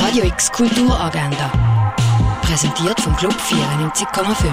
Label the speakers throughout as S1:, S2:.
S1: Radio X Kulturagenda. Präsentiert vom Club 94,5.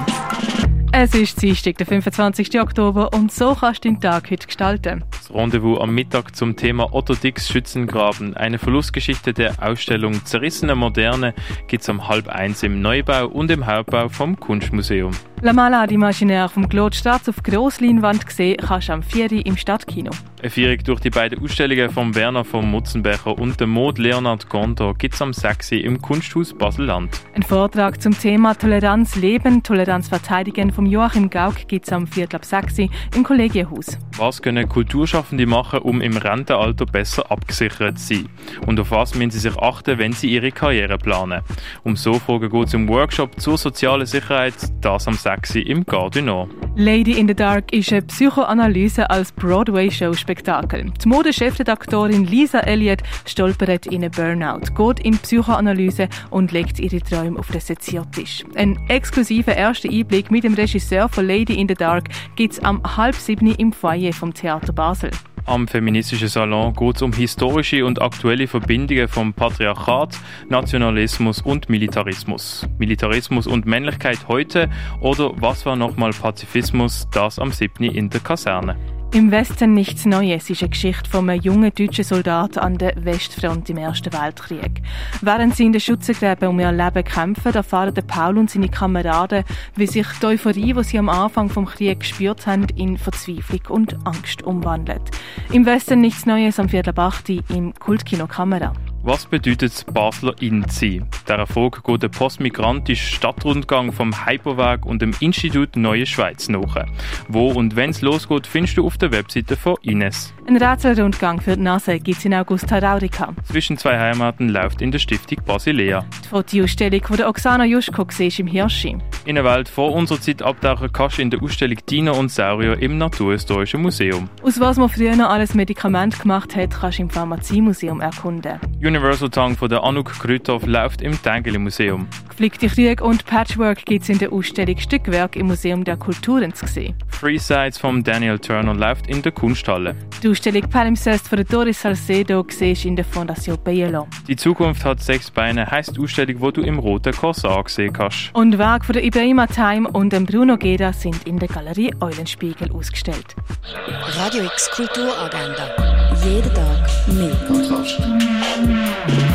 S2: Es ist Dienstag, der 25. Oktober und so kannst du den Tag heute gestalten.
S3: Das Rendezvous am Mittag zum Thema Otto Dix Schützengraben. Eine Verlustgeschichte der Ausstellung Zerrissene Moderne gibt es um halb eins im Neubau und im Hauptbau vom Kunstmuseum.
S2: La Malade Imaginaire vom Claude Staats auf Grossleinwand gesehen kannst du am 4. im Stadtkino.
S3: Eine Führung durch die beiden Ausstellungen von Werner von Mutzenbecher und dem Mod Leonard Gondor gibt es am 6. im Kunsthaus Basel-Land.
S2: Ein Vortrag zum Thema Toleranz leben, Toleranz verteidigen vom Joachim Gauck gibt es am 4. ab 6. im Kollegienhaus.
S3: Was können Kulturschaffende machen, um im Rentenalter besser abgesichert zu sein? Und auf was müssen sie sich achten, wenn sie ihre Karriere planen? Um so Fragen geht es im Workshop zur sozialen Sicherheit, das am 6. im Gardinor.
S2: Lady in the Dark ist eine Psychoanalyse als Broadway-Show-Spektakel. Die Modechefredaktorin Lisa Elliott stolpert in einen Burnout, geht in Psychoanalyse und legt ihre Träume auf den Seziertisch. Ein exklusiver erster Einblick mit dem Regisseur von Lady in the Dark gibt es am halb sieben im Foyer vom Theater Basel.
S3: Am feministischen Salon geht es um historische und aktuelle Verbindungen vom Patriarchat, Nationalismus und Militarismus. Militarismus und Männlichkeit heute oder was war nochmal Pazifismus, das am 7. in der Kaserne.
S2: Im Westen nichts Neues ist eine Geschichte von einem jungen deutschen Soldat an der Westfront im Ersten Weltkrieg. Während sie in den Schützengräben um ihr Leben kämpfen, erfahren Paul und seine Kameraden, wie sich die Euphorie, die sie am Anfang vom Krieg gespürt haben, in Verzweiflung und Angst umwandelt. Im Westen nichts Neues am 4. im Kultkino Kamera.
S3: Was bedeutet Basler Inn sein? Der Erfolg geht der postmigrantische Stadtrundgang vom Hyperweg und dem Institut Neue Schweiz nach. Wo und wenn es losgeht, findest du auf der Webseite von Ines.
S2: Ein Rätselrundgang für die Nase gibt es in Augusta Raurica.
S3: Zwischen zwei Heimaten läuft in der Stiftung Basilea.
S2: Die Fotoausstellung von der Oksana Juschko siehst im Hirschi.
S3: In der Welt vor unserer Zeit abtauchen kannst du in der Ausstellung Dino und Saurier im Naturhistorischen Museum.
S2: Aus was man früher noch alles Medikament gemacht hat, kannst du im Pharmaziemuseum erkunden.
S3: Universal Tongue von der Anouk Krüthoff läuft im Tengeli Museum.
S2: Geflickte Krieg und Patchwork gibt es in der Ausstellung Stückwerk im Museum der Kulturen zu sehen.
S3: Free Sides von Daniel Turner läuft in der Kunsthalle.
S2: Die Ausstellung Palimpsest von der Doris Salcedo siehst in der Fondation Bielo.
S3: Die Zukunft hat sechs Beine heisst die Ausstellung, wo du im roten Korsar sehen kannst.
S2: Und Werke von der Ibrahima Time und dem Bruno Geda sind in der Galerie Eulenspiegel ausgestellt.
S1: Radio X Kulturagenda. Jeden Tag mehr. Thank you.